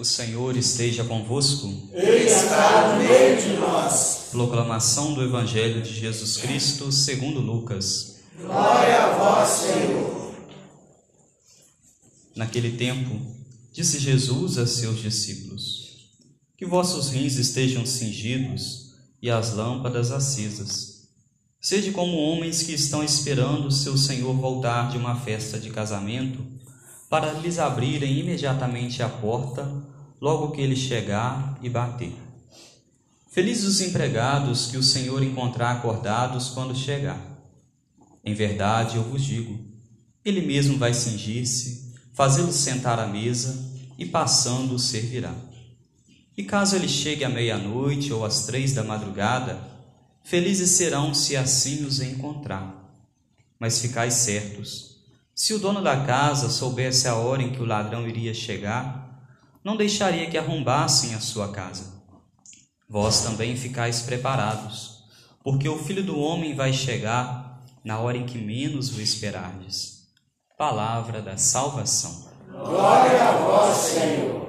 O Senhor esteja convosco. Ele está no meio de nós. Proclamação do Evangelho de Jesus Cristo segundo Lucas. Glória a vós, Senhor. Naquele tempo, disse Jesus a seus discípulos: Que vossos rins estejam cingidos e as lâmpadas acesas. Sede como homens que estão esperando seu Senhor voltar de uma festa de casamento, para lhes abrirem imediatamente a porta logo que ele chegar e bater. Felizes os empregados que o Senhor encontrar acordados quando chegar. Em verdade, eu vos digo, ele mesmo vai cingir-se, fazê-los sentar à mesa e passando os servirá. E caso ele chegue à meia-noite ou às três da madrugada, felizes serão se assim os encontrar. Mas ficais certos, se o dono da casa soubesse a hora em que o ladrão iria chegar, não deixaria que arrombassem a sua casa. Vós também ficais preparados, porque o filho do homem vai chegar na hora em que menos o esperardes. Palavra da salvação. Glória a vós, Senhor.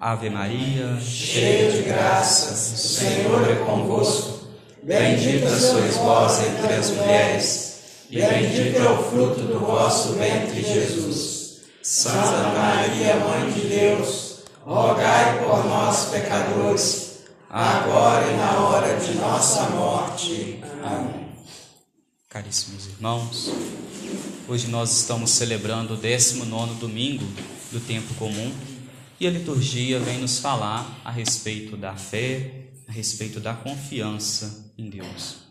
Ave Maria, cheia de graças, o Senhor é convosco. Bendita sois vós entre as mulheres, bendito é o fruto do vosso ventre, Jesus. Santa Maria, Mãe de Deus, rogai por nós, pecadores, agora e na hora de nossa morte. Amém. Caríssimos irmãos, hoje nós estamos celebrando o 19 domingo do tempo comum e a liturgia vem nos falar a respeito da fé, a respeito da confiança em Deus.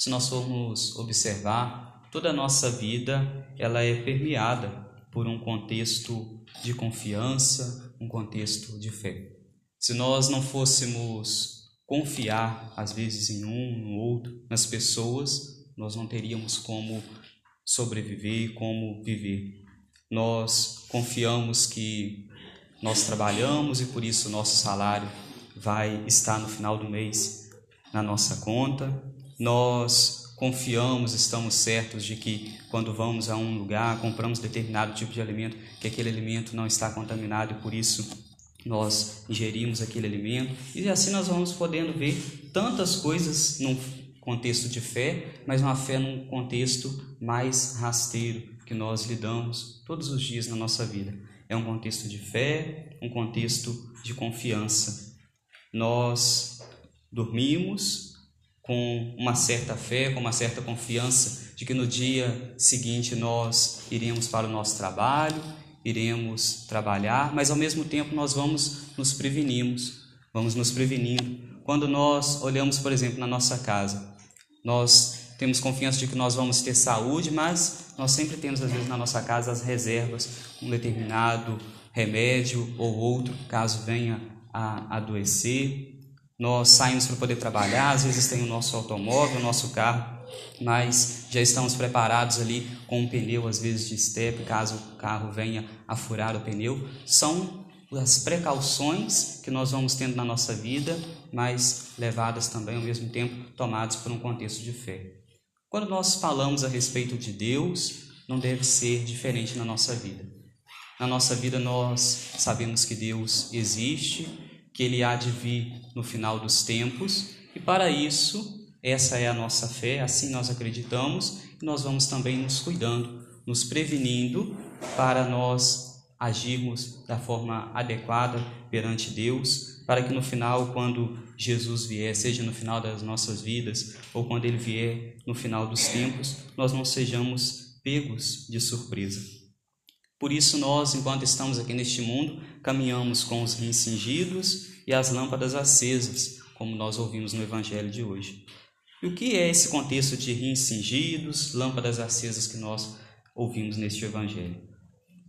Se nós formos observar, toda a nossa vida ela é permeada por um contexto de confiança, um contexto de fé. Se nós não fôssemos confiar, às vezes, em um, no outro, nas pessoas, nós não teríamos como sobreviver, como viver. Nós confiamos que nós trabalhamos e por isso o nosso salário vai estar no final do mês na nossa conta. Nós confiamos, estamos certos de que quando vamos a um lugar, compramos determinado tipo de alimento, que aquele alimento não está contaminado e por isso nós ingerimos aquele alimento. E assim nós vamos podendo ver tantas coisas num contexto de fé, mas uma fé num contexto mais rasteiro que nós lidamos todos os dias na nossa vida. É um contexto de fé, um contexto de confiança. Nós dormimos, com uma certa fé, com uma certa confiança de que no dia seguinte nós iremos para o nosso trabalho, iremos trabalhar, mas ao mesmo tempo nós vamos nos prevenirmos, vamos nos prevenindo. Quando nós olhamos, por exemplo, na nossa casa, nós temos confiança de que nós vamos ter saúde, mas nós sempre temos às vezes na nossa casa as reservas, um determinado remédio ou outro, caso venha a adoecer nós saímos para poder trabalhar, às vezes tem o nosso automóvel, o nosso carro, mas já estamos preparados ali com um pneu, às vezes de step, caso o carro venha a furar o pneu. São as precauções que nós vamos tendo na nossa vida, mas levadas também ao mesmo tempo tomadas por um contexto de fé. Quando nós falamos a respeito de Deus, não deve ser diferente na nossa vida. Na nossa vida nós sabemos que Deus existe, que ele há de vir no final dos tempos, e para isso, essa é a nossa fé, assim nós acreditamos, e nós vamos também nos cuidando, nos prevenindo para nós agirmos da forma adequada perante Deus, para que no final, quando Jesus vier, seja no final das nossas vidas ou quando ele vier no final dos tempos, nós não sejamos pegos de surpresa. Por isso, nós, enquanto estamos aqui neste mundo, caminhamos com os rins cingidos e as lâmpadas acesas, como nós ouvimos no Evangelho de hoje. E o que é esse contexto de rins cingidos, lâmpadas acesas que nós ouvimos neste Evangelho?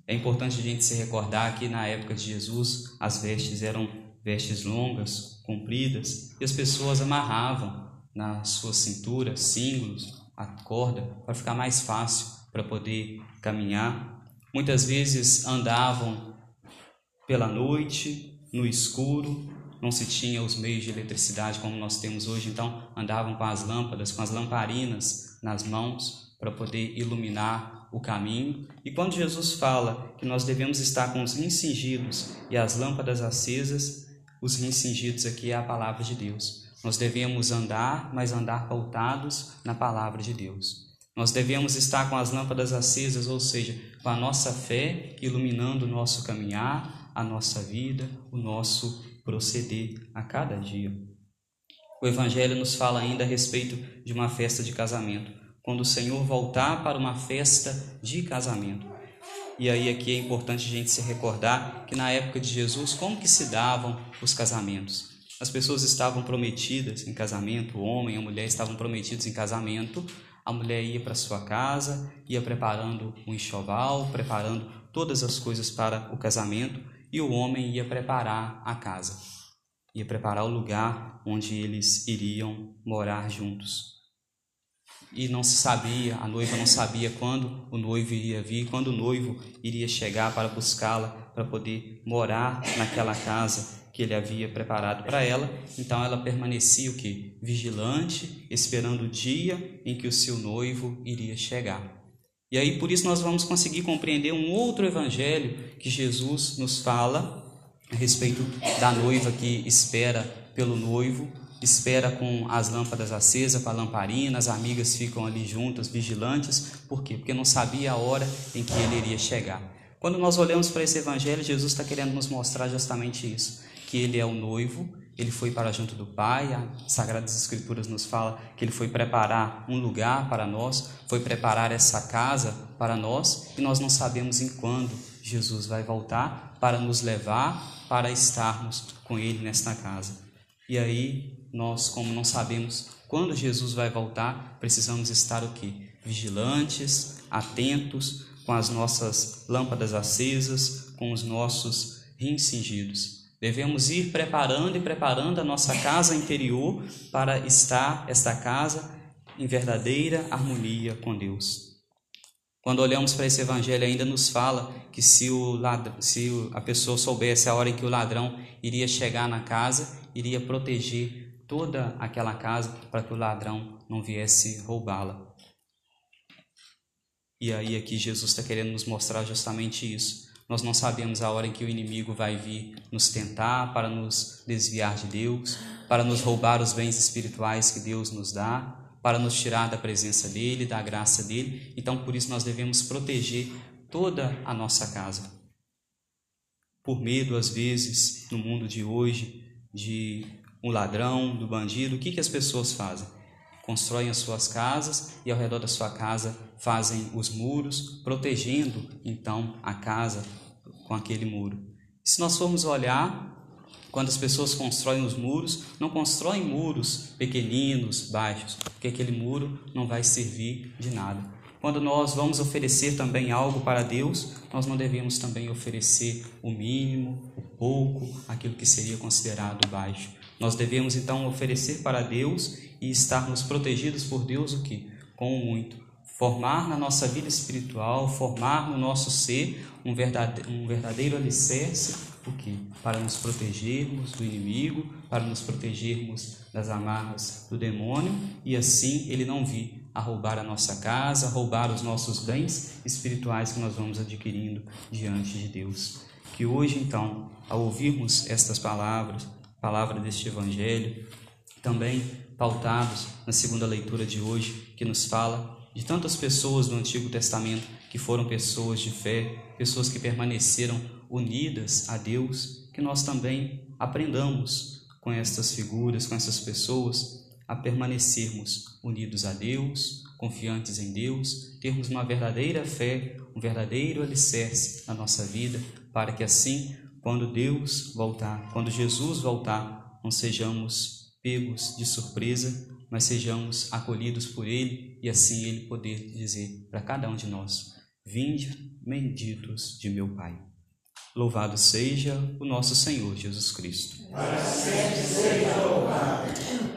É importante a gente se recordar que na época de Jesus as vestes eram vestes longas, compridas, e as pessoas amarravam na sua cintura símbolos, a corda, para ficar mais fácil para poder caminhar. Muitas vezes andavam pela noite, no escuro, não se tinha os meios de eletricidade como nós temos hoje, então andavam com as lâmpadas, com as lamparinas nas mãos para poder iluminar o caminho. E quando Jesus fala que nós devemos estar com os rins cingidos e as lâmpadas acesas, os rins cingidos aqui é a palavra de Deus. Nós devemos andar, mas andar pautados na palavra de Deus. Nós devemos estar com as lâmpadas acesas, ou seja, com a nossa fé iluminando o nosso caminhar, a nossa vida, o nosso proceder a cada dia. O Evangelho nos fala ainda a respeito de uma festa de casamento, quando o Senhor voltar para uma festa de casamento. E aí aqui é importante a gente se recordar que na época de Jesus, como que se davam os casamentos? As pessoas estavam prometidas em casamento, o homem e a mulher estavam prometidos em casamento, a mulher ia para sua casa, ia preparando um enxoval, preparando todas as coisas para o casamento, e o homem ia preparar a casa, ia preparar o lugar onde eles iriam morar juntos. E não se sabia, a noiva não sabia quando o noivo iria vir, quando o noivo iria chegar para buscá-la, para poder morar naquela casa que ele havia preparado para ela. Então ela permanecia o que? Vigilante, esperando o dia em que o seu noivo iria chegar. E aí por isso nós vamos conseguir compreender um outro evangelho que Jesus nos fala a respeito da noiva que espera pelo noivo, espera com as lâmpadas acesas, com a lamparina, as amigas ficam ali juntas, vigilantes, por quê? Porque não sabia a hora em que ele iria chegar. Quando nós olhamos para esse evangelho, Jesus está querendo nos mostrar justamente isso que ele é o noivo, ele foi para junto do Pai, as Sagradas Escrituras nos fala que ele foi preparar um lugar para nós, foi preparar essa casa para nós, e nós não sabemos em quando Jesus vai voltar para nos levar para estarmos com ele nesta casa. E aí, nós, como não sabemos quando Jesus vai voltar, precisamos estar o quê? Vigilantes, atentos, com as nossas lâmpadas acesas, com os nossos rins cingidos Devemos ir preparando e preparando a nossa casa interior para estar esta casa em verdadeira harmonia com Deus. Quando olhamos para esse evangelho, ainda nos fala que se, o ladrão, se a pessoa soubesse a hora em que o ladrão iria chegar na casa, iria proteger toda aquela casa para que o ladrão não viesse roubá-la. E aí aqui Jesus está querendo nos mostrar justamente isso. Nós não sabemos a hora em que o inimigo vai vir nos tentar para nos desviar de Deus, para nos roubar os bens espirituais que Deus nos dá, para nos tirar da presença dele, da graça dele. Então, por isso, nós devemos proteger toda a nossa casa. Por medo, às vezes, no mundo de hoje, de um ladrão, do bandido, o que, que as pessoas fazem? Constroem as suas casas e ao redor da sua casa fazem os muros, protegendo então a casa com aquele muro. Se nós formos olhar, quando as pessoas constroem os muros, não constroem muros pequeninos, baixos, porque aquele muro não vai servir de nada. Quando nós vamos oferecer também algo para Deus, nós não devemos também oferecer o mínimo, o pouco, aquilo que seria considerado baixo. Nós devemos então oferecer para Deus e estarmos protegidos por Deus o que? Com muito formar na nossa vida espiritual, formar no nosso ser um verdadeiro, um verdadeiro alicerce, o quê? Para nos protegermos do inimigo, para nos protegermos das amarras do demônio e assim ele não vir a roubar a nossa casa, a roubar os nossos bens espirituais que nós vamos adquirindo diante de Deus. Que hoje, então, ao ouvirmos estas palavras, palavra deste Evangelho, também pautados na segunda leitura de hoje, que nos fala de tantas pessoas do Antigo Testamento que foram pessoas de fé, pessoas que permaneceram unidas a Deus, que nós também aprendamos com estas figuras, com essas pessoas, a permanecermos unidos a Deus, confiantes em Deus, termos uma verdadeira fé, um verdadeiro alicerce na nossa vida, para que assim, quando Deus voltar, quando Jesus voltar, não sejamos pegos de surpresa, mas sejamos acolhidos por Ele e assim Ele poder dizer para cada um de nós: Vinde, benditos de meu Pai. Louvado seja o nosso Senhor Jesus Cristo. Para sempre seja louvado.